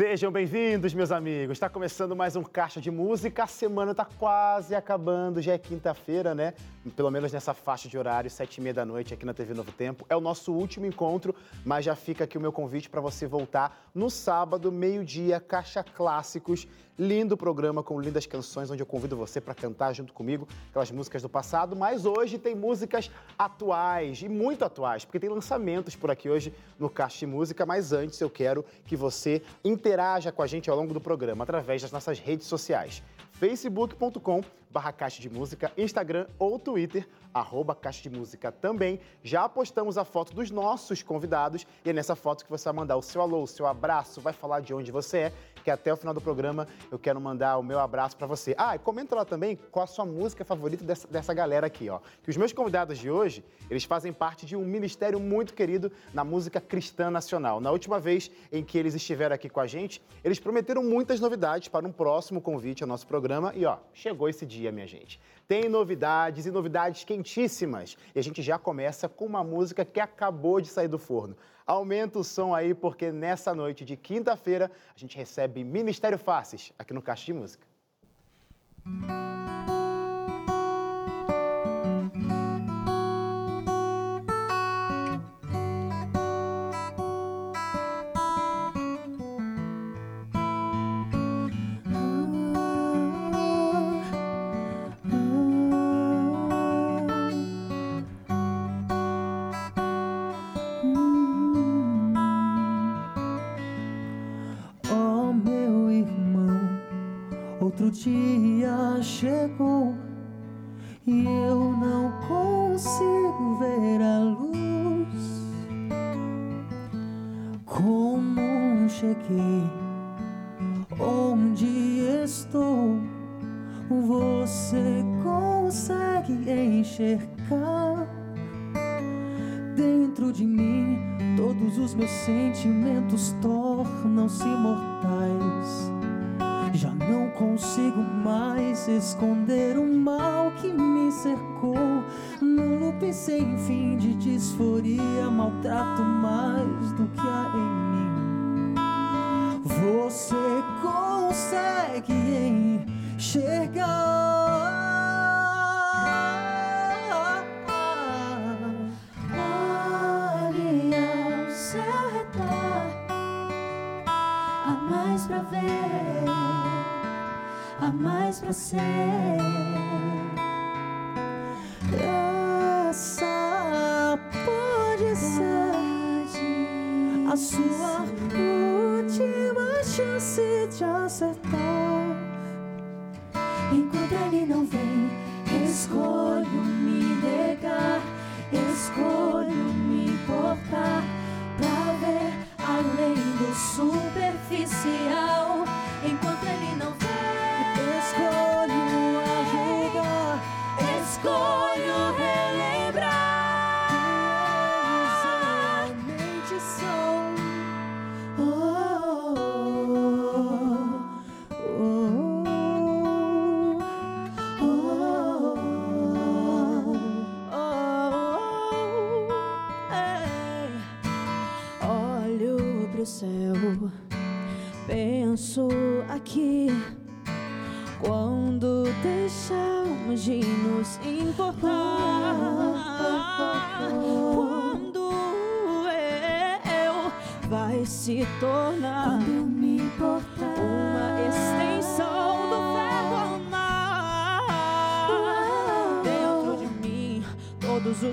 Sejam bem-vindos, meus amigos. Está começando mais um Caixa de Música. A semana está quase acabando, já é quinta-feira, né? Pelo menos nessa faixa de horário, sete e meia da noite, aqui na TV Novo Tempo. É o nosso último encontro, mas já fica aqui o meu convite para você voltar no sábado, meio-dia, Caixa Clássicos. Lindo programa com lindas canções, onde eu convido você para cantar junto comigo aquelas músicas do passado. Mas hoje tem músicas atuais e muito atuais, porque tem lançamentos por aqui hoje no Caixa de Música. Mas antes eu quero que você interaja com a gente ao longo do programa através das nossas redes sociais facebook.com barra Caixa de Música, Instagram ou Twitter, arroba Caixa de Música também. Já postamos a foto dos nossos convidados e é nessa foto que você vai mandar o seu alô, o seu abraço, vai falar de onde você é, que até o final do programa eu quero mandar o meu abraço para você. Ah, e comenta lá também qual a sua música favorita dessa, dessa galera aqui, ó. Que os meus convidados de hoje, eles fazem parte de um ministério muito querido na música cristã nacional. Na última vez em que eles estiveram aqui com a gente, eles prometeram muitas novidades para um próximo convite ao nosso programa e ó, chegou esse dia minha gente. Tem novidades e novidades quentíssimas. E a gente já começa com uma música que acabou de sair do forno. Aumenta o som aí, porque nessa noite de quinta-feira a gente recebe Ministério Faces aqui no Caixa de Música. dia sua última chance de acertar. Enquanto ele não vem, escolho me negar, escolho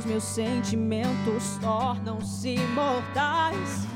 meus sentimentos tornam-se mortais.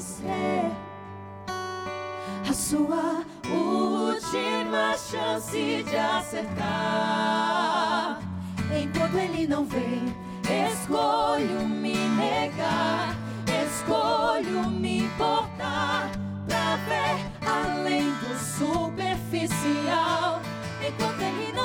Ser a sua última chance de acertar. enquanto ele não vem. Escolho me negar, escolho me importar pra ver além do superficial, enquanto ele não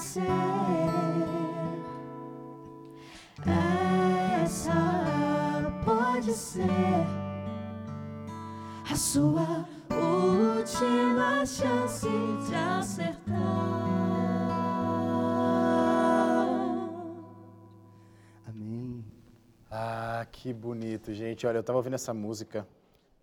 ser. Essa pode ser a sua última chance de acertar. Amém. Ah, que bonito, gente. Olha, eu tava ouvindo essa música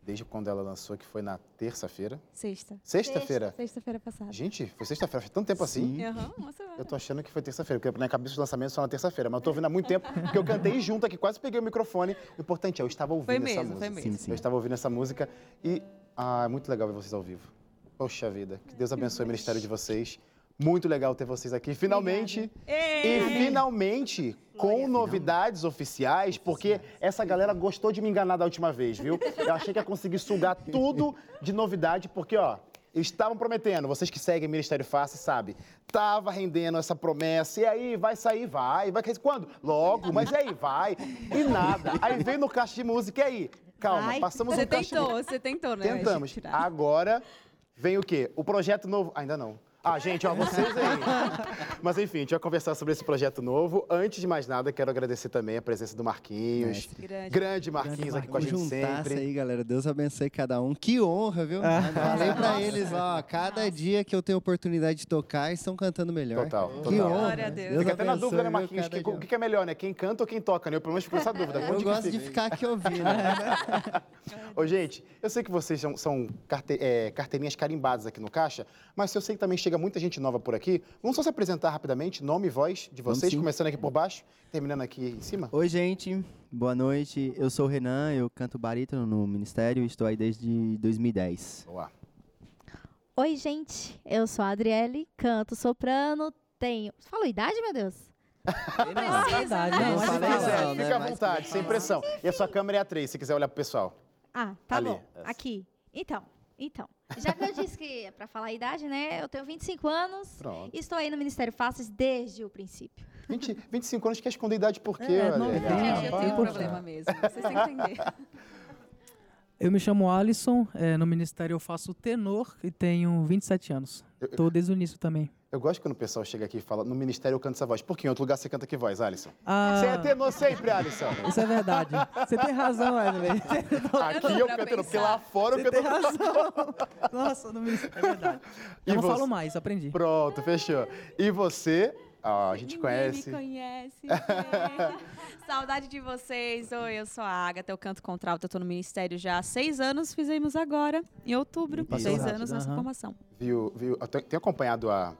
desde quando ela lançou, que foi na terça-feira. Sexta. Sexta-feira? Sexta-feira passada. Gente, foi sexta-feira, faz tanto tempo assim. Uma semana. Eu tô achando que foi terça-feira, porque na minha cabeça o lançamento só na terça-feira, mas eu tô ouvindo há muito tempo, porque eu cantei junto aqui, quase peguei o microfone. O importante é, eu estava ouvindo Foi essa mesmo, música. foi mesmo. Sim, sim. Eu estava ouvindo essa música e ah, é muito legal ver vocês ao vivo. Poxa vida, que Deus abençoe o ministério de vocês. Muito legal ter vocês aqui. Finalmente, e finalmente com novidades oficiais, porque essa galera gostou de me enganar da última vez, viu? Eu achei que ia conseguir sugar tudo de novidade, porque, ó, eles estavam prometendo, vocês que seguem Ministério Fácil, sabe? Tava rendendo essa promessa, e aí, vai sair, vai, vai, quando? Logo, mas e aí, vai, e nada. Aí veio no caixa de música, e aí? Calma, Ai, passamos você um caixa de tentou, você tentou, né? Tentamos. Tirar. Agora vem o quê? O projeto novo. Ainda não. Ah, gente, ó, vocês aí. Mas enfim, a gente vai conversar sobre esse projeto novo. Antes de mais nada, quero agradecer também a presença do Marquinhos. Mestre. Grande. Grande Marquinhos aqui com a gente sempre. aí, galera. Deus abençoe cada um. Que honra, viu? Falei pra eles, ó, cada dia que eu tenho oportunidade de tocar, estão cantando melhor. Total, Que total. honra. Glória a Deus. Deus Fica até na dúvida, né, Marquinhos? que-. O que, que é melhor, né? Quem canta ou quem toca, né? Eu pelo menos fico com essa dúvida. Eu Onde que gosto de fica? ficar aqui ouvindo. né? Ô, gente, eu sei que vocês são, são carte- é, carteirinhas carimbadas aqui no Caixa, mas eu sei que também chega muita gente nova por aqui. Vamos só se apresentar rapidamente, nome e voz de vocês, começando aqui por baixo, terminando aqui em cima. Oi, gente. Boa noite. Eu sou o Renan, eu canto barítono no Ministério e estou aí desde 2010. Boa. Oi, gente. Eu sou a Adriele, canto soprano, tenho. Você falou idade, meu Deus? Precisa, né? Não Se falei quiser, não, né? fica à Mas vontade, sem pressão. E a sua câmera é a 3, se quiser olhar pro pessoal. Ah, tá Ali, bom. Aqui. Então, então. Já que eu disse que é pra falar a idade, né? Eu tenho 25 anos Pronto. e estou aí no Ministério Faces desde o princípio. 20, 25 anos quer esconder a idade por quê? É, não tem, Gente, eu tenho um problema mesmo. Vocês têm que entender. Eu me chamo Alisson, é, no Ministério eu faço tenor e tenho 27 anos. Tô desde o início também. Eu gosto quando o pessoal chega aqui e fala, no ministério eu canto essa voz. Por que em outro lugar você canta que voz, Alisson? Ah, Você é tenor sempre, Alisson. Isso é verdade. Você tem razão, Wesley. Aqui eu canto, porque lá fora eu Você tem canto. razão. Nossa, no Ministério. É verdade. E Eu não você? falo mais, aprendi. Pronto, fechou. E você? Ah, a gente Ninguém conhece. me conhece. é. Saudade de vocês. Oi, eu sou a Agatha, eu canto contralto, eu tô no Ministério já há seis anos, fizemos agora, em outubro. Seis anos nessa aham. formação. Viu, viu? Eu te- tenho acompanhado a,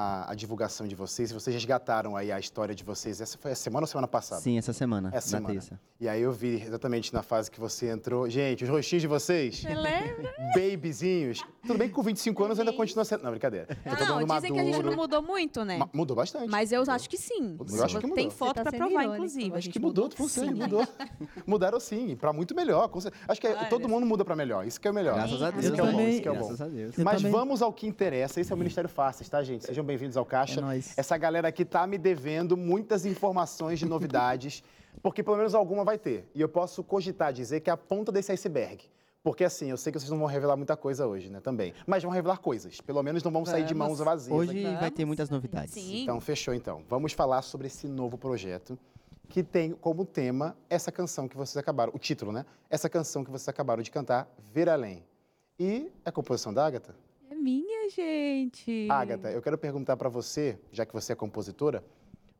a, a divulgação de vocês. e Vocês resgataram aí a história de vocês. Essa foi a semana ou semana passada? Sim, essa semana, Essa na semana. terça. E aí eu vi exatamente na fase que você entrou. Gente, os rostinhos de vocês, Você lembra? babyzinhos. Tudo bem que com 25 anos ainda continua sendo... Não, brincadeira. Tá Não, todo mundo dizem que a gente maduro. não mudou muito, né? Ma- Mudou bastante. Mas eu acho que sim. Eu acho que mudou. Tem foto tá pra provar, irônico. inclusive. Acho gente que mudou, com sim. mudou. Mudaram sim, pra muito melhor. Acho que é- todo mundo muda pra melhor. Isso que é o melhor. Graças a. Deus. Isso que é o bom, isso que é o bom. Graças a Deus. Eu Mas vamos ao que interessa. Esse é o Ministério Fáceis, tá, gente? Sejam bem-vindos ao Caixa. É nóis. Essa galera aqui tá me devendo muitas informações de novidades, porque pelo menos alguma vai ter. E eu posso cogitar dizer que é a ponta desse iceberg. Porque assim, eu sei que vocês não vão revelar muita coisa hoje, né, também. Mas vão revelar coisas. Pelo menos não vão sair de mãos vazias. Hoje aqui. vai ter muitas novidades. Sim. Então, fechou então. Vamos falar sobre esse novo projeto que tem como tema essa canção que vocês acabaram, o título, né? Essa canção que vocês acabaram de cantar, Ver Além. E é composição da Agatha? Minha, gente. Agatha, eu quero perguntar para você, já que você é compositora,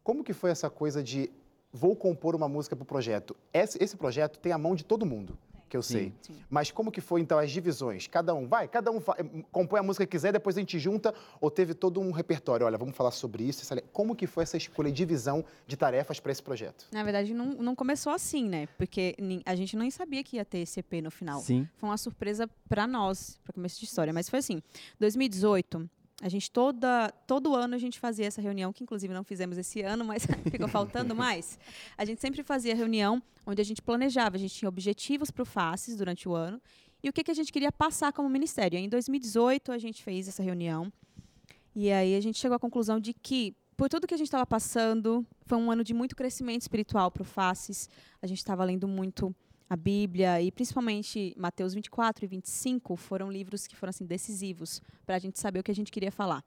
como que foi essa coisa de vou compor uma música para o projeto? Esse, esse projeto tem a mão de todo mundo, que eu sei. Sim. Mas como que foi, então, as divisões? Cada um, vai, cada um fa- compõe a música que quiser, depois a gente junta, ou teve todo um repertório? Olha, vamos falar sobre isso. Como que foi essa escolha e divisão de tarefas para esse projeto? Na verdade, não, não começou assim, né? Porque a gente nem sabia que ia ter esse EP no final. Sim. Foi uma surpresa para nós, para começo de história. Mas foi assim, 2018, a gente toda todo ano a gente fazia essa reunião, que inclusive não fizemos esse ano, mas ficou faltando mais. A gente sempre fazia reunião onde a gente planejava, a gente tinha objetivos para o Faces durante o ano e o que, que a gente queria passar como ministério. Em 2018 a gente fez essa reunião e aí a gente chegou à conclusão de que por tudo que a gente estava passando, foi um ano de muito crescimento espiritual para o Faces. A gente estava lendo muito a Bíblia e principalmente Mateus 24 e 25 foram livros que foram assim decisivos para a gente saber o que a gente queria falar.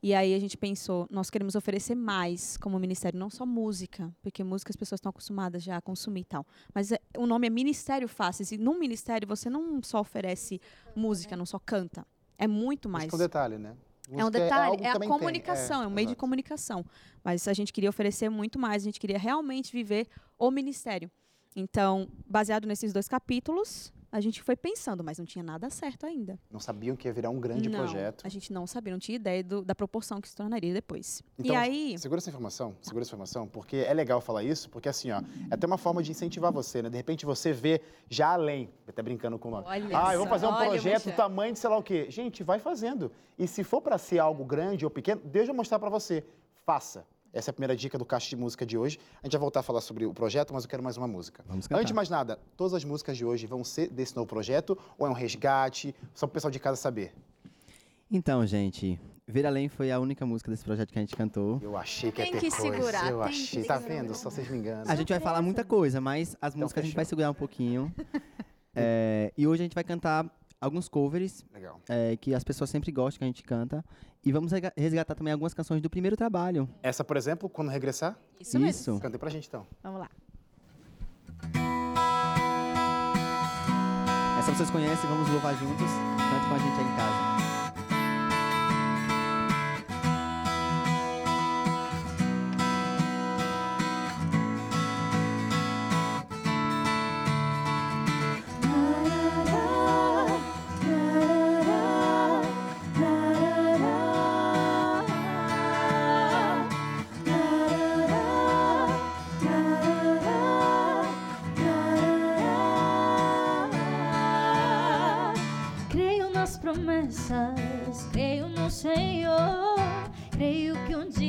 E aí a gente pensou, nós queremos oferecer mais como ministério, não só música, porque música as pessoas estão acostumadas já a consumir e tal. Mas é- o nome é Ministério Faces e num ministério você não só oferece música, não só canta. É muito mais. Acho que é um detalhe, né? É um Música detalhe, algo que é, a também tem, comunicação, é, um meio de exato. comunicação. Mas a gente queria oferecer muito mais, a gente queria realmente viver o ministério. Então, baseado nesses dois capítulos, a gente foi pensando, mas não tinha nada certo ainda. Não sabiam que ia virar um grande não, projeto. A gente não sabia, não tinha ideia do- da proporção que se tornaria depois. Então, e aí, Segura essa informação, segura essa informação, porque é legal falar isso, porque assim, ó, é até uma forma de incentivar você, né? De repente você vê já além, até brincando com o nome. Olha ah, eu vou fazer um projeto do tamanho de sei lá o quê. Gente, vai fazendo. E se for para ser algo grande ou pequeno, Deus vai mostrar para você. Faça. Essa é a primeira dica do Caixa de Música de hoje. A gente vai voltar a falar sobre o projeto, mas eu quero mais uma música. Vamos cantar. Antes de mais nada, todas as músicas de hoje vão ser desse novo projeto ou é um resgate? Só para o pessoal de casa saber. Então, gente, Ver Além foi a única música desse projeto que a gente cantou. Eu achei que Tem ia ter que coisa. segurar, eu tem que achei. Tá segurar. vendo? Só vocês me enganam. A gente vai falar muita coisa, mas as músicas a gente vai segurar um pouquinho. É, e hoje a gente vai cantar alguns covers Legal. é, que as pessoas sempre gostam que a gente canta. E vamos resgatar também algumas canções do primeiro trabalho. Essa, por exemplo, quando regressar, isso mesmo. cantei pra gente então. Vamos lá. Essa vocês conhecem, vamos louvar juntos. Cante com a gente aí em casa. Promessas, creio no Senhor. Creio que um dia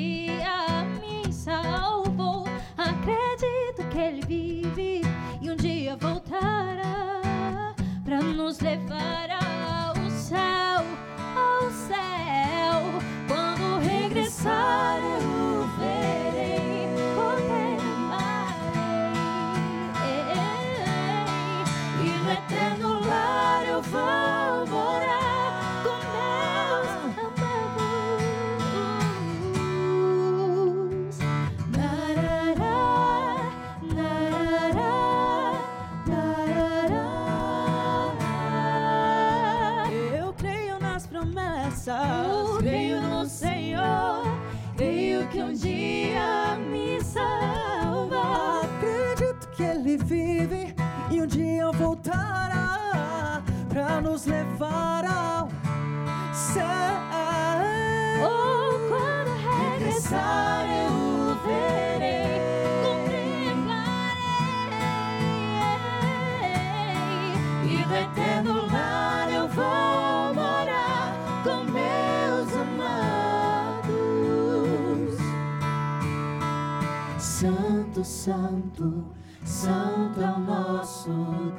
Santo, Santo, Santo é o nosso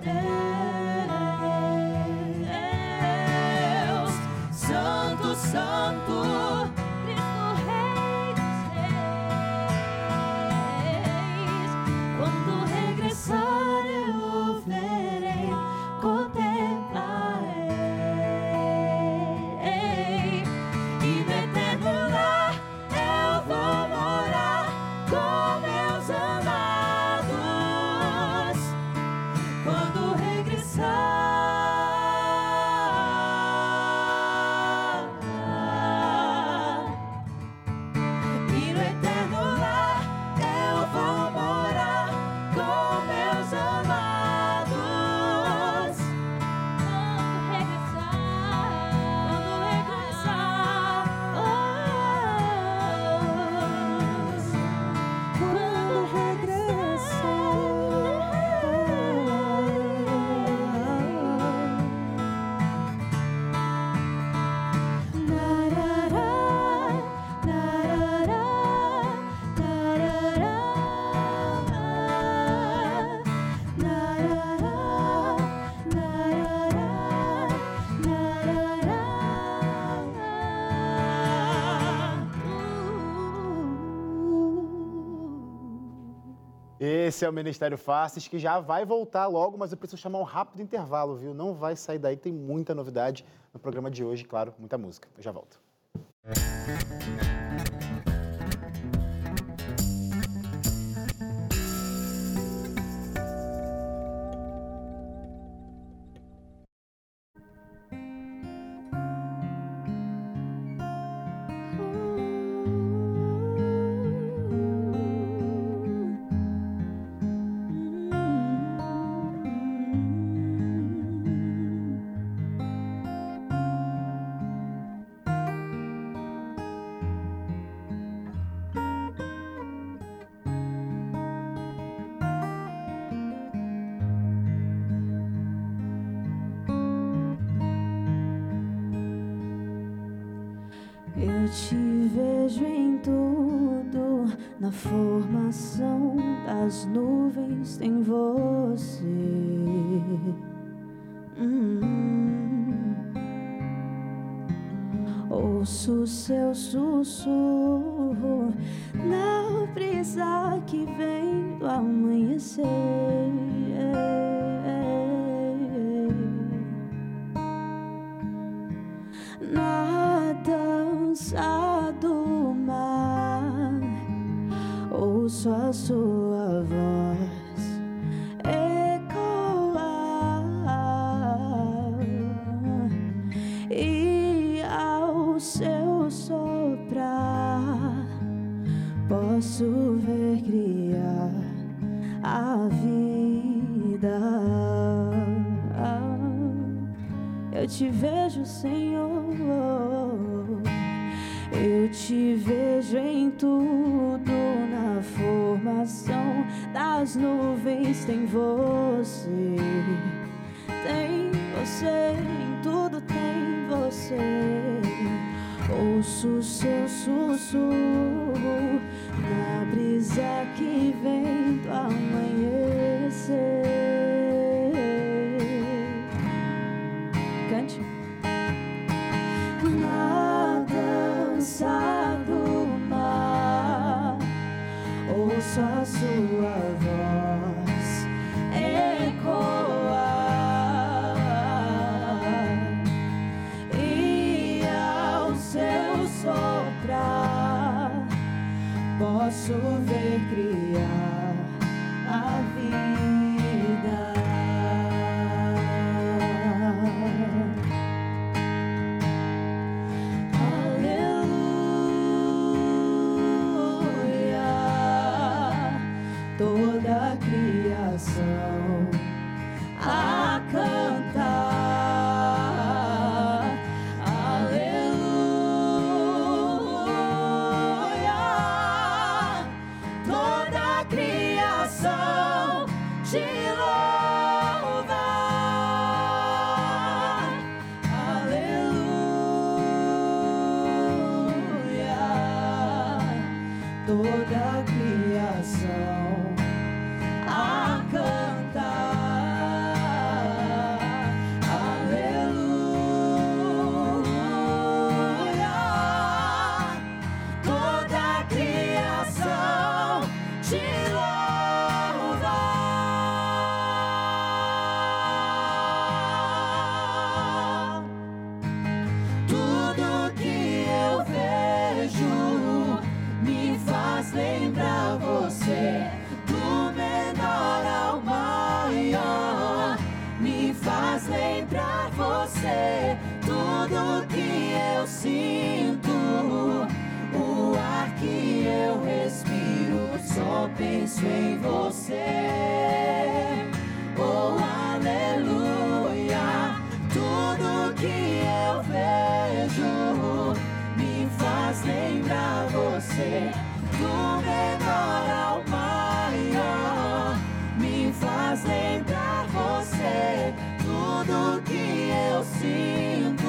Deus. Esse é o Ministério Faces, que já vai voltar logo, mas eu preciso chamar um rápido intervalo, viu? Não vai sair daí, tem muita novidade no programa de hoje, claro, muita música. Eu já volto. Posso ver criar a vida. Eu te vejo, Senhor. Eu te vejo em tudo, na formação das nuvens. Tem você, tem você, em tudo tem você. Ouço seu sussurro brisa que vem do amanhecer. Criação te. Sinto,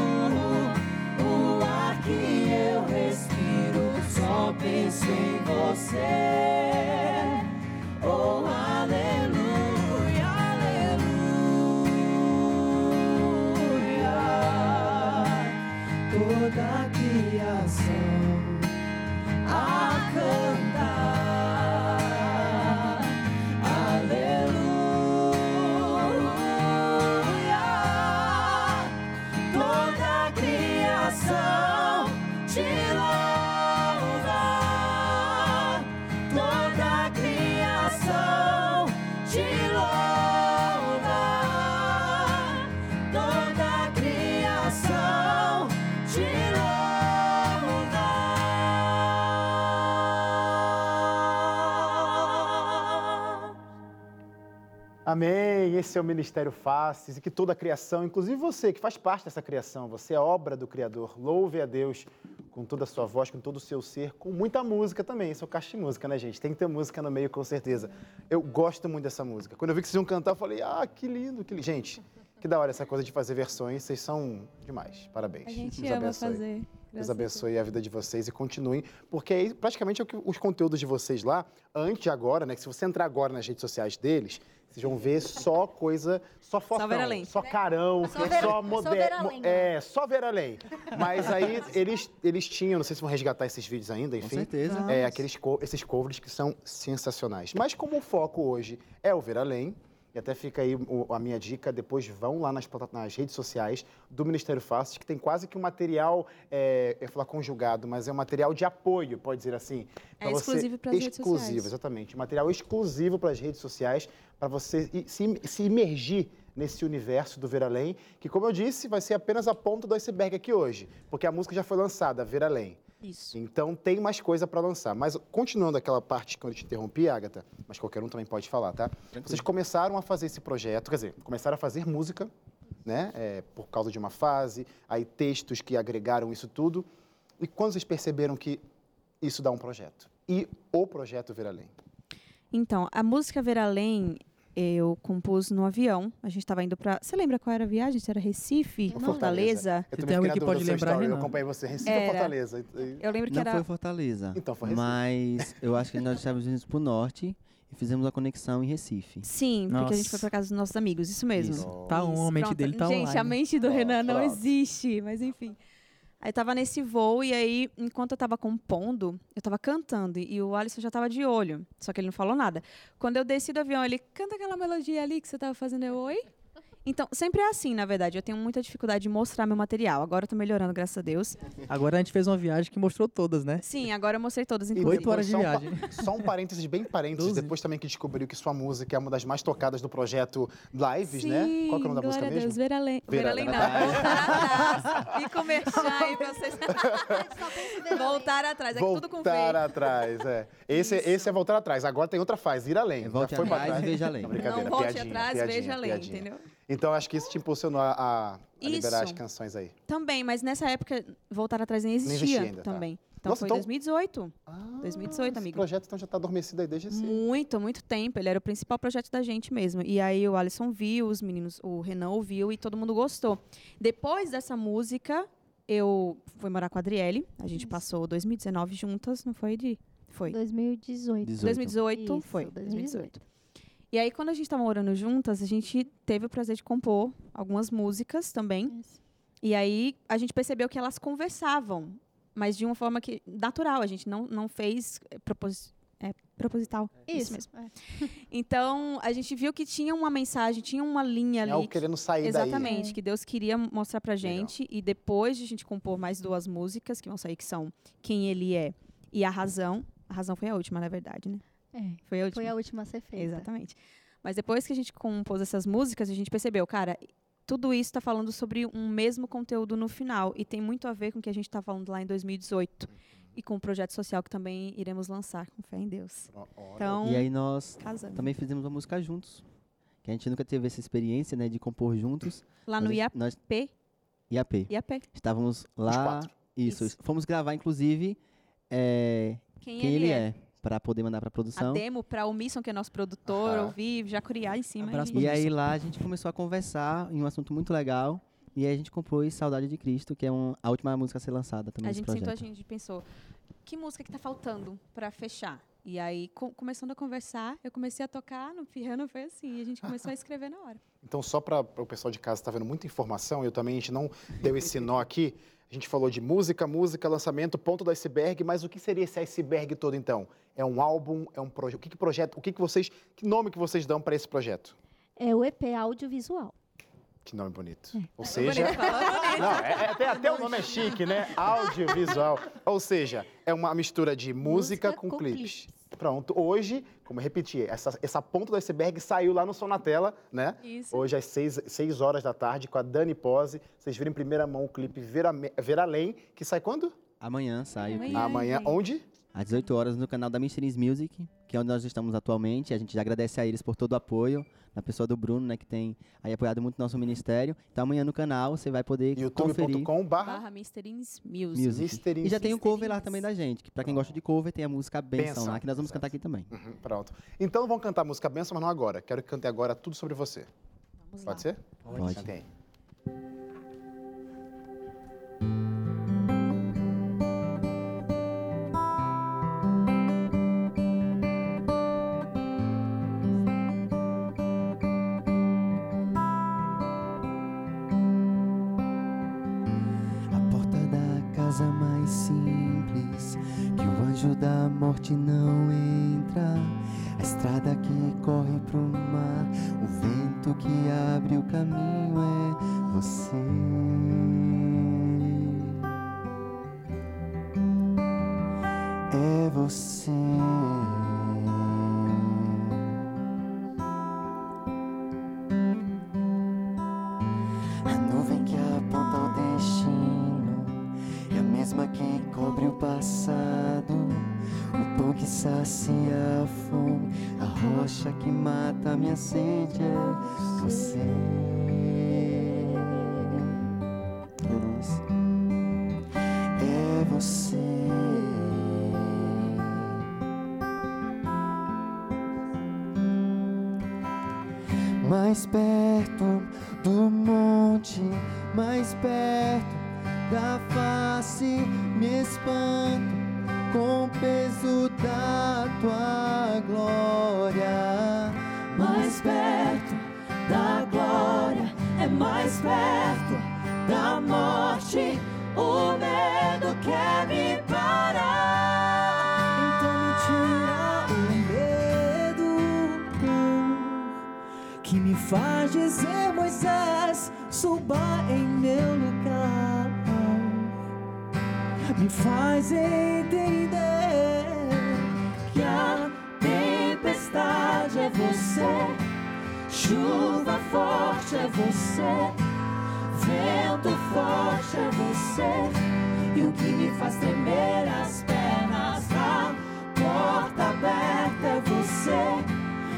o ar que eu respiro, só penso em você. Oh, aleluia, aleluia. Toda a criação Amém. Esse é o Ministério Faces e que toda a criação, inclusive você que faz parte dessa criação, você é obra do Criador. Louve a Deus com toda a sua voz, com todo o seu ser, com muita música também. Isso é o caixa de música, né, gente? Tem que ter música no meio, com certeza. Eu gosto muito dessa música. Quando eu vi que vocês iam cantar, eu falei, ah, que lindo, que lindo. Gente, que da hora essa coisa de fazer versões. Vocês são demais. Parabéns. A gente Deus ama abençoe. fazer. Deus abençoe a vida de vocês e continuem, porque aí praticamente é o que os conteúdos de vocês lá, antes de agora, né? Que se você entrar agora nas redes sociais deles, vocês vão ver só coisa, só fotão, ver além. só carão, Só ver- só só moderno. ver além? É, só ver além. Mas aí eles, eles tinham, não sei se vão resgatar esses vídeos ainda, Com enfim. certeza. É, aqueles esses covers que são sensacionais. Mas como o foco hoje é o ver além, e até fica aí a minha dica, depois vão lá nas, nas redes sociais do Ministério Faces, que tem quase que um material, é, eu ia falar conjugado, mas é um material de apoio, pode dizer assim. É exclusivo pras redes Exclusivo, sociais. exatamente. Material exclusivo para as redes sociais, para você se, se imergir nesse universo do Ver Além, que, como eu disse, vai ser apenas a ponta do iceberg aqui hoje, porque a música já foi lançada, Ver Além. Isso. Então tem mais coisa para lançar. Mas continuando aquela parte que eu te interrompi, Agatha, mas qualquer um também pode falar, tá? Vocês começaram a fazer esse projeto, quer dizer, começaram a fazer música, né? é, por causa de uma fase, aí textos que agregaram isso tudo. E quando vocês perceberam que isso dá um projeto? E o projeto Ver Além? Então, a música Ver Além, eu compus no avião. A gente estava indo pra. Você lembra qual era a viagem? Se era Recife, Ou Fortaleza? Eu tem alguém que pode lembrar, Eu acompanhei você, Recife ou Era. Fortaleza? E- Eu lembro que Não era. foi Fortaleza. Então, foi Recife. Mas eu acho que nós estávamos indo pro norte e fizemos uma conexão em Recife. Sim, porque a gente Nossa. foi pra casa dos nossos amigos, isso mesmo. Isso. Tá on, a mente Pronto. dele tá Gente, a mente do Pronto, Renan não pronto. existe, mas enfim. Aí tava nesse voo e aí, enquanto eu tava compondo, eu tava cantando e, o Alisson já tava de olho, só que ele não falou nada. Quando eu desci do avião, ele canta aquela melodia ali que você tava fazendo, eu oi? Então, sempre é assim, na verdade. Eu tenho muita dificuldade de mostrar meu material. Agora eu tô melhorando, graças a Deus. Agora a gente fez uma viagem que mostrou todas, né? Sim, agora eu mostrei todas, E inclusive. Oito horas de só um viagem. Só um parênteses, bem parênteses, Doze. depois também que descobriu que sua música é uma das mais tocadas do projeto Lives, né? Sim, Qual que é o nome da música a mesmo? Deus, ver além. Ver Ver além não, além. voltar atrás. Fica o merchan aí pra vocês. voltar atrás, é que tudo com Voltar atrás, é. Esse, esse é voltar atrás. Agora tem outra fase, ir além. É volte Já foi pra atrás trás. e veja além. Não, Não brincadeira, Não volte piadinha, atrás, piadinha, veja além, piadinha. entendeu? Então acho que isso te impulsionou a, a- a liberar as canções aí. Também, mas nessa época, voltar atrás nem existia, existia ainda, tá. também. Então Nossa, foi então- 2018. Ah, 2018, esse amigo. projeto então já tá adormecido aí desde esse... Muito, muito tempo. Ele era o principal projeto da gente mesmo. E aí o Alisson viu, os meninos, o Renan ouviu e todo mundo gostou. Depois dessa música, eu fui morar com a Adriele. A gente Isso. passou 2019 juntas, não foi, Di? Foi. 2018. 18. 2018 Isso, foi. 2018. E aí, quando a gente tava morando juntas, a gente teve o prazer de compor algumas músicas também. Isso. E aí, a gente percebeu que elas conversavam, mas de uma forma que natural. A gente não, não fez é, propos, é, proposital. Isso, mesmo. é. Então, a gente viu que tinha uma mensagem, tinha uma linha É ali. algo que- querendo sair daí. Exatamente, É. que Deus queria mostrar pra gente. E depois de a gente compor mais duas músicas que vão sair, que são Quem Ele É e A Razão. A Razão foi a última, na verdade, né? É, Foi a última. foi a última a ser feita. Exatamente. Mas depois que a gente compôs essas músicas, a gente percebeu, cara, tudo isso está falando sobre um mesmo conteúdo no final. E tem muito a ver com o que a gente está falando lá em 2018. E com o projeto social que também iremos lançar, com fé em Deus. Então, E aí nós casamos. também fizemos uma música juntos. Que a gente nunca teve essa experiência, né, de compor juntos. Lá no IAP, Nós, IAP. IAP. IAP. Estávamos lá. Isso, Isso. Fomos gravar, inclusive, é, Quem, quem ele é, para poder mandar para A produção. demo para o Misson, que é nosso produtor, Aham. ouvir, já criar em cima. Abraço e- aí lá a gente começou a conversar em um assunto muito legal. E aí a gente compôs Saudade de Cristo, que é um- a última música a ser lançada também a gente projeto. sentou, a gente pensou, que música que tá faltando para fechar? E aí, co- começando a conversar, eu comecei a tocar no piano, foi assim, e a gente começou a escrever na hora. Então, só para o pessoal de casa estar vendo muita informação, eu também, a gente não deu esse nó aqui. A gente falou de música, música, lançamento, ponto do iceberg, mas o que seria esse iceberg todo, então? É um álbum, é um projeto? O que, que projeto, o que, que vocês, que nome que vocês dão para esse projeto? É o EP audiovisual. Que nome bonito. É. Ou seja. Bonito, falou bonito. Não, é, é- até, até o nome é chique, né? Audiovisual. Ou seja, é uma mistura de música, Música com, com clipes. Pronto, hoje, como eu repeti, essa, essa ponta do iceberg saiu lá no Som na Tela, né? Isso. Hoje às 6, horas da tarde, com a Dani Pose. Vocês viram em primeira mão o clipe Ver, a- Ver Além, que sai quando? Amanhã sai o Amanhã. Amanhã. Onde? Às 18 horas no canal da Mysteries Music, que é onde nós estamos atualmente. A gente já agradece a eles por todo o apoio, na pessoa do Bruno, né, que tem aí apoiado muito nosso ministério. Então amanhã no canal você vai poder conferir youtube.com barra Barra Misterins Music. Music. Mysteries E já tem o cover lá Mysteries. também da gente, que pra quem gosta de cover tem a música Benção, Benção, lá, que nós vamos exato. cantar aqui também. Uhum, pronto. Então vamos cantar a música Benção, mas não agora. Quero que cante agora tudo sobre você. Vamos lá. Pode ser? Pode. Cante aí. Morte não entra. A estrada que corre pro mar, o vento que abre o caminho é você. Mais perto do monte, mais perto da face, me espanto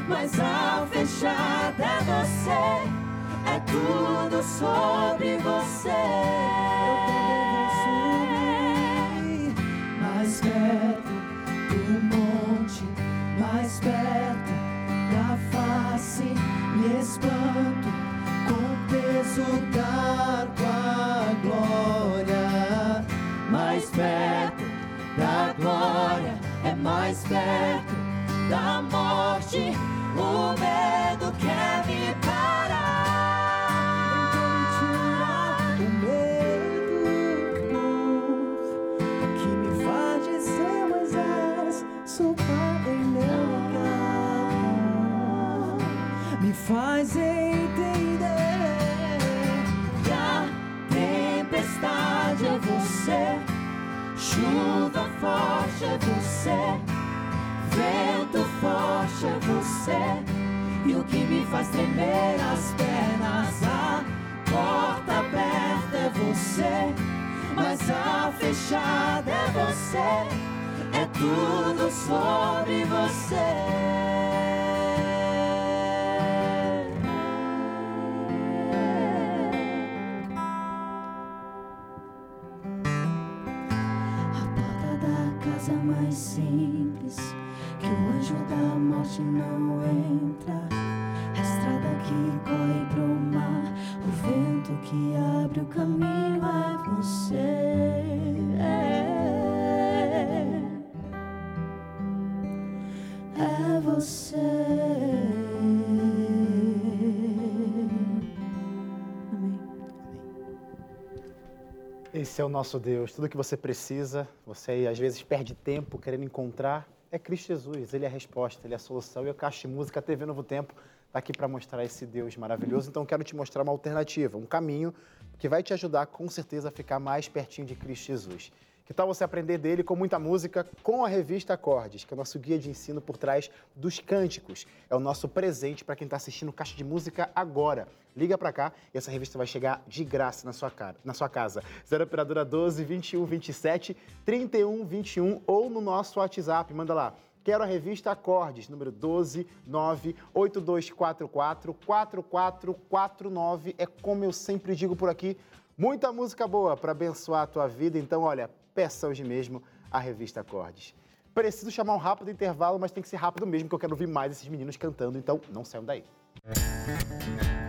mas a fechada é você, é tudo sobre você. mais perto do monte, mais perto da face, me espanto com o peso da tua glória. mais perto da glória, é mais perto da morte. Faz entender Que a tempestade é você, chuva forte é você, vento forte é você, e o que me faz tremer as pernas, a porta aberta é você, mas a fechada é você, é tudo sobre você. A porta da casa mais simples anjo da morte não entra. A estrada que corre pro mar, o vento que abre o caminho é você. É você. Amém. Esse é o nosso Deus. Tudo que você precisa, você às vezes perde tempo querendo encontrar, é Cristo Jesus. Ele é a resposta, ele é a solução. E o Caixa de Música, TV Novo Tempo, está aqui para mostrar esse Deus maravilhoso. Então, quero te mostrar uma alternativa, um caminho que vai te ajudar com certeza a ficar mais pertinho de Cristo Jesus. Que tal você aprender dele com muita música com a revista Acordes, que é o nosso guia de ensino por trás dos cânticos. É o nosso presente para quem está assistindo Caixa de Música agora. Liga para cá e essa revista vai chegar de graça na sua, cara, na sua casa. 0 Operadora 12 21 27 31 21 ou no nosso WhatsApp. Manda lá. Quero a revista Acordes, número 12 98244 4449. É como eu sempre digo por aqui, muita música boa para abençoar a tua vida. Então, olha, peça hoje mesmo a revista Acordes. Preciso chamar um rápido intervalo, mas tem que ser rápido mesmo, porque eu quero ouvir mais esses meninos cantando, então não saiam daí. João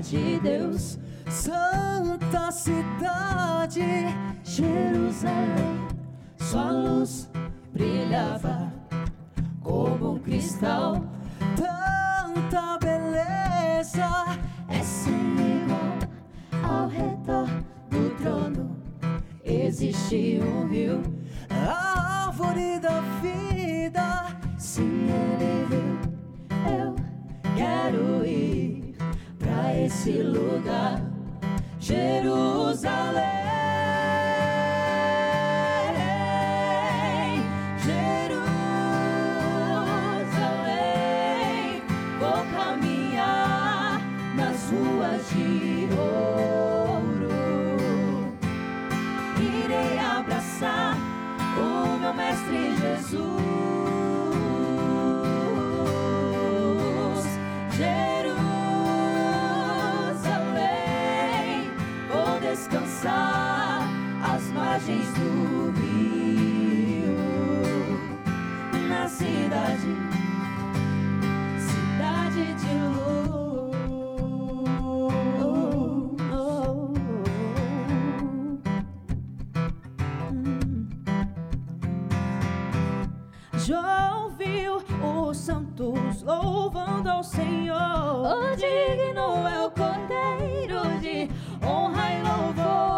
de Deus, Santa cidade, Jerusalém. Sua luz brilhava como um cristal, tanta beleza. é sem igual. Ao redor do trono existe um rio. A árvore esse lugar, Jerusalém. De ouro. Irei abraçar o meu mestre Jesus. Os santos louvando ao Senhor. O digno é o cordeiro de honra e louvor.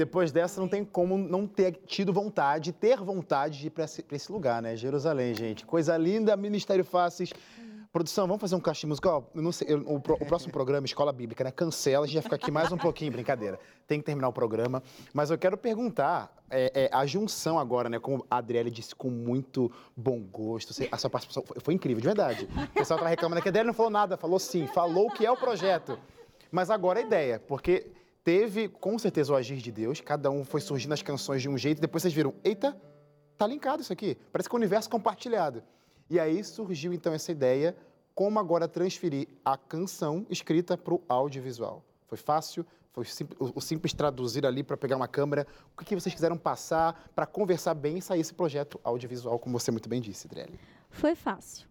Depois dessa, não tem como não ter tido vontade, ter vontade de ir para esse, pra esse lugar, né? Jerusalém, gente. Coisa linda, Ministério Faces. Produção, vamos fazer um caixa musical? Eu não sei, eu- o, o próximo programa, Escola Bíblica, né? Cancela, a gente vai ficar aqui mais um pouquinho, brincadeira. Tem que terminar o programa. Mas eu quero perguntar, é, é, a junção agora, né? Como a Adriele disse com muito bom gosto. você- a sua participação foi, foi incrível, de verdade. O pessoal tava reclamando que a Adriele não falou nada, falou sim, falou o que é o projeto. Mas agora a ideia, porque teve com certeza o agir de Deus, cada um foi surgindo as canções de um jeito, e depois vocês viram, eita, tá linkado isso aqui. Parece que é um universo compartilhado. E aí surgiu então essa ideia, como agora transferir a canção escrita para o audiovisual. Foi fácil, foi sim- o simples traduzir ali para pegar uma câmera. O que vocês quiseram passar para conversar bem e sair esse projeto audiovisual, como você muito bem disse, Drelli? Foi fácil.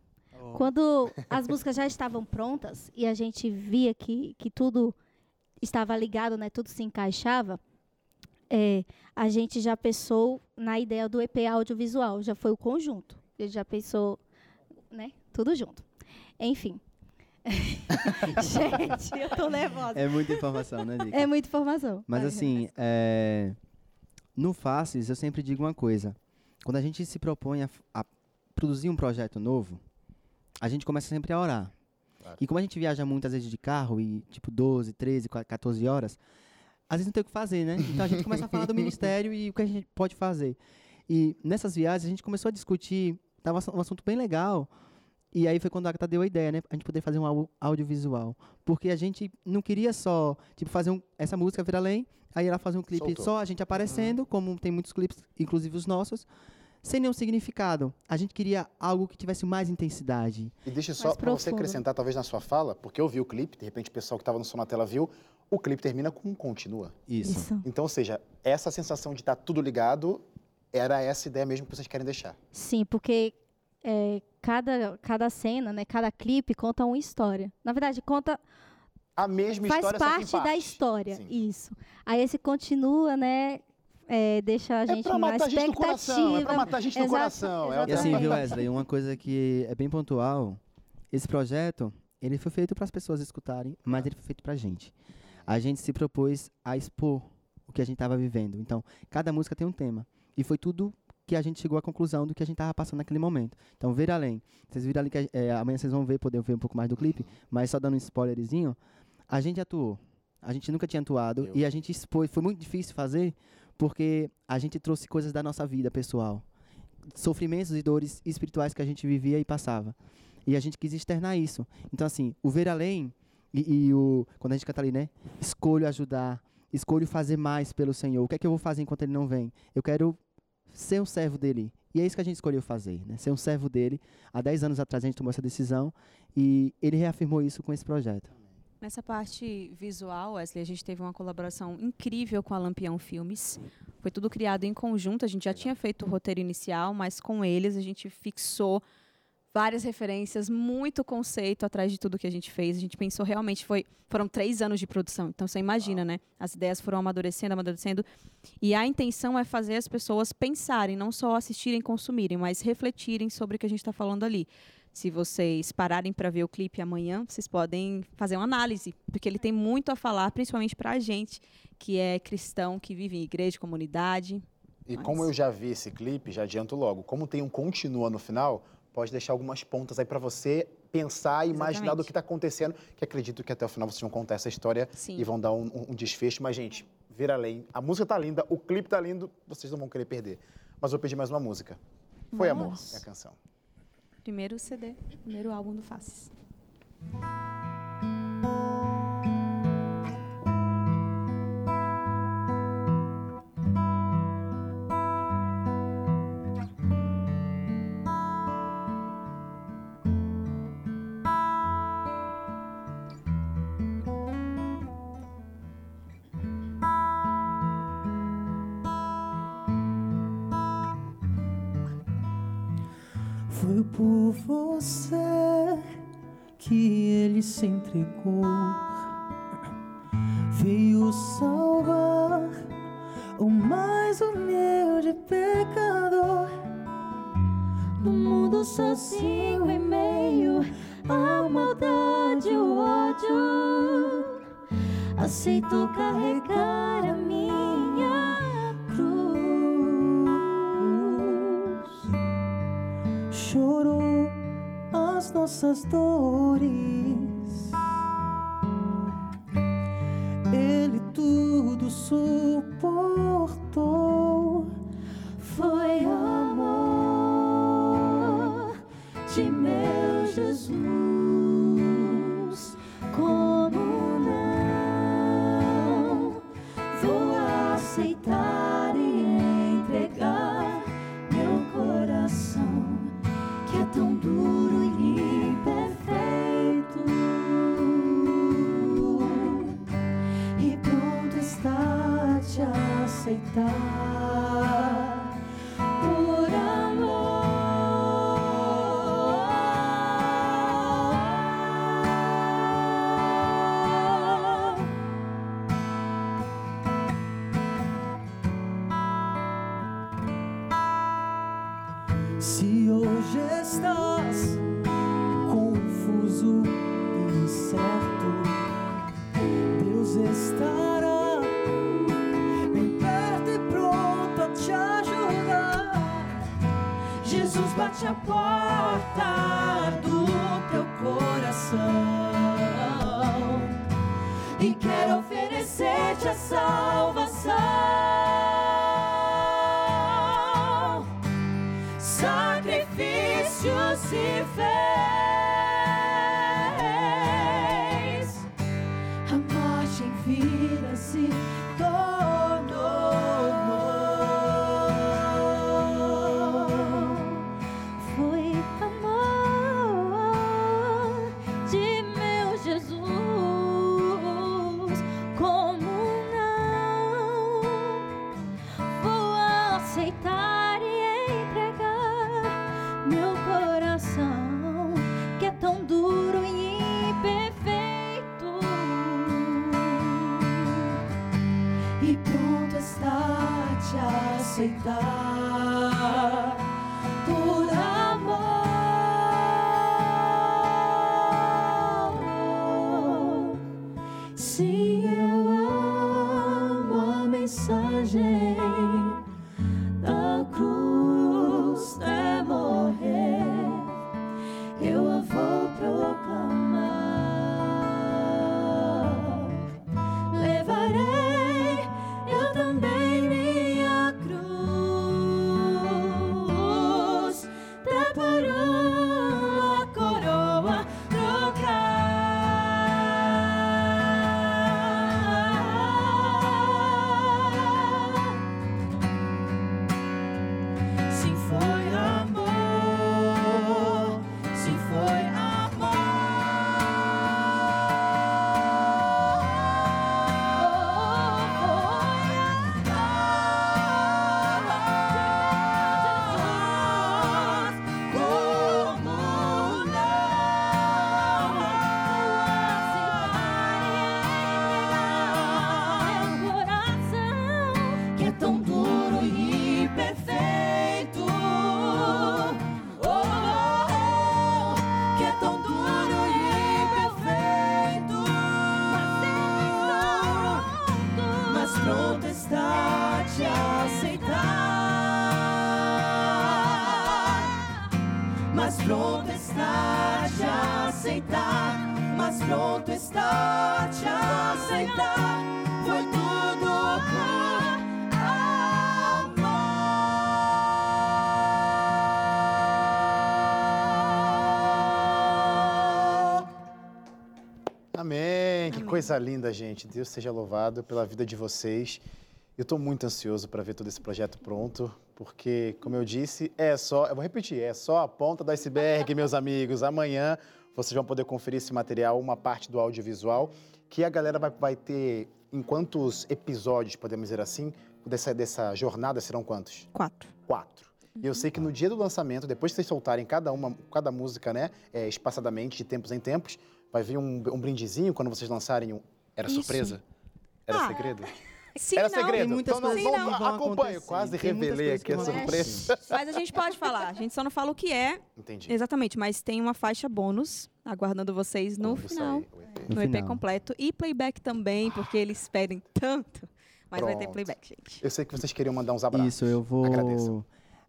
Quando as músicas já estavam prontas e a gente via que, que tudo estava ligado, né, tudo se encaixava, é, a gente já pensou na ideia do EP audiovisual, já foi o conjunto. A gente já pensou, né, tudo junto. Enfim. gente, eu tô nervosa. É muita informação, né, Dica? É muita informação. Mas assim, é, no Faces eu sempre digo uma coisa. Quando a gente se propõe a, a produzir um projeto novo, a gente começa sempre a orar. E como a gente viaja muitas vezes de carro, e tipo 12, 13, 14 horas, às vezes não tem o que fazer, né? Então a gente começa a falar do ministério e o que a gente pode fazer. E nessas viagens a gente começou a discutir, tava um assunto bem legal. E aí foi quando a Agatha deu a ideia, né? A gente poder fazer um au- audiovisual. Porque a gente não queria só, tipo, fazer um, essa música vir além, aí ela fazer um clipe Soltou. só a gente aparecendo, como tem muitos clipes, inclusive os nossos, sem nenhum significado. A gente queria algo que tivesse mais intensidade. E deixa só para você acrescentar, talvez, na sua fala, porque eu vi o clipe, de repente o pessoal que estava no som na tela viu, o clipe termina com um continua. Isso. Isso. Então, ou seja, essa sensação de estar tudo ligado era essa ideia mesmo que vocês querem deixar. Sim, porque é, cada, cada cena, né, cada clipe conta uma história. Na verdade, conta A mesma faz história, só que em parte da história. Sim. Isso. Aí esse continua, né? É, deixa a É gente pra na matar a gente no expectativa. coração, é pra matar a gente no Exato, coração. É E assim, exatamente. viu, Wesley, uma coisa que é bem pontual, esse projeto, ele foi feito para as pessoas escutarem, mas ele foi feito pra gente. A gente se propôs a expor o que a gente estava vivendo. Então, cada música tem um tema. E foi tudo que a gente chegou à conclusão do que a gente estava passando naquele momento. Então, ver além. Vocês viram ali que é, amanhã vocês vão ver, poder ver um pouco mais do clipe, mas só dando um spoilerzinho, a gente atuou. A gente nunca tinha atuado e a gente expôs. Foi muito difícil fazer porque a gente trouxe coisas da nossa vida pessoal sofrimentos e dores espirituais que a gente vivia e passava. E a gente quis externar isso. Então, assim, o ver além e, e o. Quando a gente canta ali, né? Escolho ajudar, escolho fazer mais pelo Senhor. O que é que eu vou fazer enquanto ele não vem? Eu quero ser um servo dele. E é isso que a gente escolheu fazer, né? Ser um servo dele. Há 10 anos atrás a gente tomou essa decisão e ele reafirmou isso com esse projeto. Nessa parte visual, Wesley, a gente teve uma colaboração incrível com a Lampião Filmes. Foi tudo criado em conjunto. A gente já tinha feito o roteiro inicial, mas com eles a gente fixou várias referências, muito conceito atrás de tudo que a gente fez. A gente pensou realmente foi foram três anos de produção. Então você imagina, né? As ideias foram amadurecendo, amadurecendo. E a intenção é fazer as pessoas pensarem, não só assistirem, consumirem, mas refletirem sobre o que a gente está falando ali. Se vocês pararem para ver o clipe amanhã, vocês podem fazer uma análise, porque ele tem muito a falar, principalmente para a gente que é cristão, que vive em igreja, comunidade. E Mas- como eu já vi esse clipe, já adianto logo, como tem um continua no final, pode deixar algumas pontas aí para você pensar e imaginar do que está acontecendo, que acredito que até o final vocês vão contar essa história Sim. e vão dar um, um- um desfecho. Mas, gente, ver além. A música tá linda, o clipe tá lindo, vocês não vão querer perder. Mas eu vou pedir mais uma música. Foi Amor, Vamos. é a canção. Primeiro CD, primeiro álbum do Faces. entregou, veio salvar o mais humilde pecador no mundo sozinho em meio à maldade, o ódio. Aceitou carregar a minha cruz. Chorou as nossas dores fez, a morte em vida se take that. Coisa linda, gente. Deus seja louvado pela vida de vocês. Eu estou muito ansioso para ver todo esse projeto pronto, porque, como eu disse, é só, eu vou repetir, é só a ponta do iceberg, meus amigos. Amanhã vocês vão poder conferir esse material, uma parte do audiovisual, que a galera vai, vai ter em quantos episódios, podemos dizer assim, dessa, dessa jornada serão quantos? Quatro. Quatro. E eu sei que no dia do lançamento, depois que vocês soltarem cada uma, cada música, né, é, espaçadamente, de tempos em tempos, vai vir um, um brindezinho quando vocês lançarem um... Era Isso. surpresa? Era Ah, segredo? Sim, Era não. segredo? Tem muitas então, não, coisas que vão acompanho. Quase Tem revelei aqui a surpresa. Mas a gente pode falar. A gente só não fala o que é Entendi. exatamente, mas tem uma faixa bônus aguardando vocês no final, EP. No no EP final. completo. E playback também, porque eles pedem tanto. Mas vai ter Pronto. playback, gente. Eu sei que vocês queriam mandar uns abraços. Isso, eu vou Agradeçam.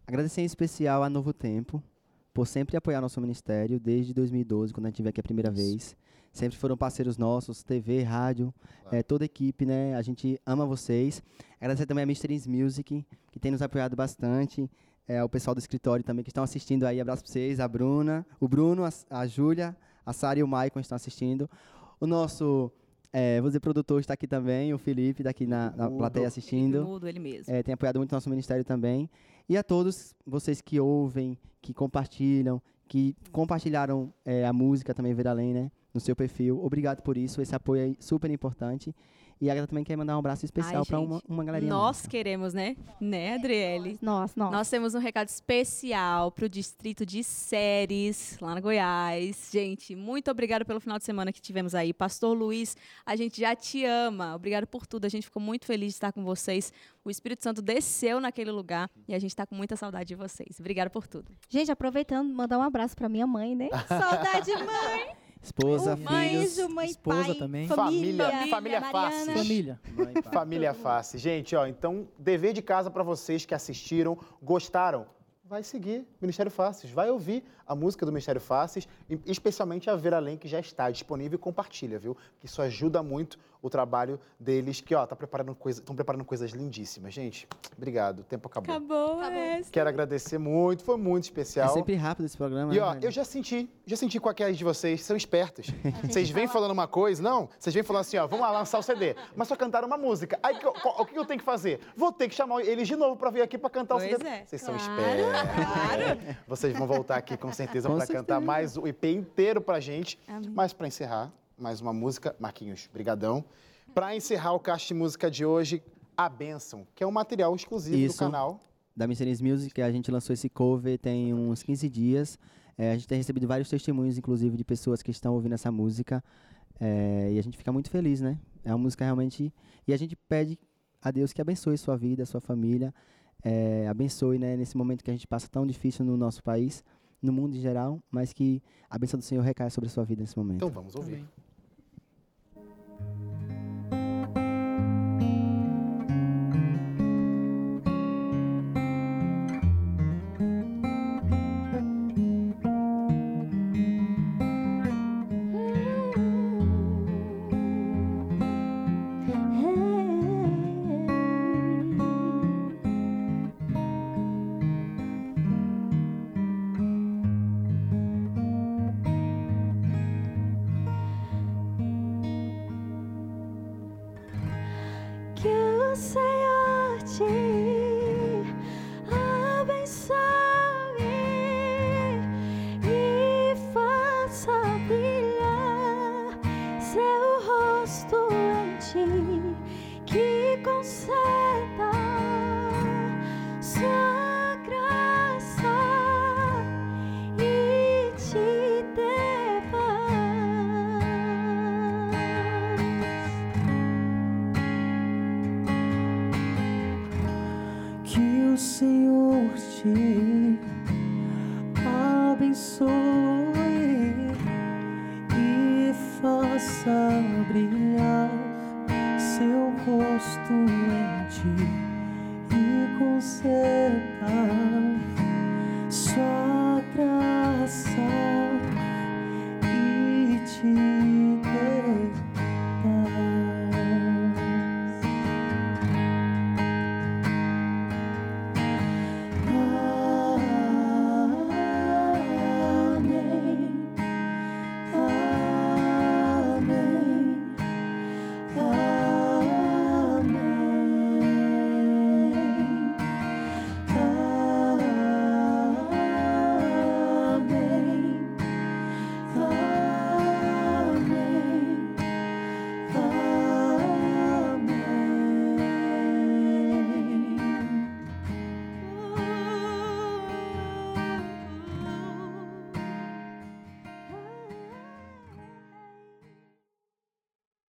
agradecer em especial a Novo Tempo por sempre apoiar nosso ministério desde 2012, quando a gente veio aqui a primeira vez. Sempre foram parceiros nossos, TV, rádio, eh, toda a equipe, né? A gente ama vocês. Agradecer também a Mysteries Music, que tem nos apoiado bastante. É, o pessoal do escritório também que estão assistindo aí. Abraço para vocês, a Bruna, o Bruno, a, a Júlia, a Sara e o Maicon estão assistindo. O nosso, é, vou dizer, produtor está aqui também, o Felipe, daqui na, na Mudo. plateia assistindo. Mudo ele mesmo. É, tem apoiado muito nosso ministério também. E a todos vocês que ouvem, que compartilham, que compartilharam é, a música também Ver Além, né? No seu perfil. Obrigado por isso. Esse apoio é super importante. E a Agatha também quer mandar um abraço especial para uma, uma galerinha. Nós nossa. queremos, né? Né, Adriele? Nós, nós. Nós temos um recado especial para o distrito de Séries, lá no Goiás. Gente, muito obrigado pelo final de semana que tivemos aí. Pastor Luiz, a gente já te ama. Obrigado por tudo. A gente ficou muito feliz de estar com vocês. O Espírito Santo desceu naquele lugar e a gente está com muita saudade de vocês. Obrigado por tudo. Gente, aproveitando, mandar um abraço pra minha mãe, né? Saudade, mãe! Esposa, mãe, filhos. Mãe, esposa pai, também. família, Família- família Mariana. fácil. Família. Família Face. Gente, ó, então, dever de casa para vocês que assistiram, gostaram, vai seguir Ministério Faces, vai ouvir a música do Ministério Faces, e especialmente a Ver Além, que já está disponível e compartilha, viu? Que isso ajuda muito o trabalho deles, que, ó, tá preparando coisa, estão preparando coisas lindíssimas. Gente, obrigado, o tempo acabou. Acabou, essa. Quero agradecer muito, foi muito É especial. sempre rápido esse programa. E né, ó, velho? eu já senti, já senti que é de vocês, são espertos. Vocês vêm falando uma coisa, não? Vocês vêm falando assim, ó, vamos lá lançar o CD, mas só cantaram uma música. Aí que eu- o que eu tenho que fazer? Vou ter que chamar eles de novo pra vir aqui pra cantar Pois o CD. é. Vocês são Claro, espertos. Vocês vão voltar aqui com certeza Com pra cantar mais o EP inteiro pra gente. Amém. Mas pra encerrar, mais uma música, Marquinhos, brigadão. Pra encerrar o caixa de música de hoje, A Bênção, que é um material exclusivo do Isso. canal. da Missionaries Music, a gente lançou esse cover tem uns 15 dias. É, a gente tem recebido vários testemunhos, inclusive, de pessoas que estão ouvindo essa música. É, e a gente fica muito feliz, né? É uma música realmente. E a gente pede a Deus que abençoe sua vida, sua família. é, abençoe, né, nesse momento que a gente passa tão difícil no nosso país, no mundo em geral, mas que a bênção do Senhor recaia sobre a sua vida nesse momento. Então vamos ouvir. Que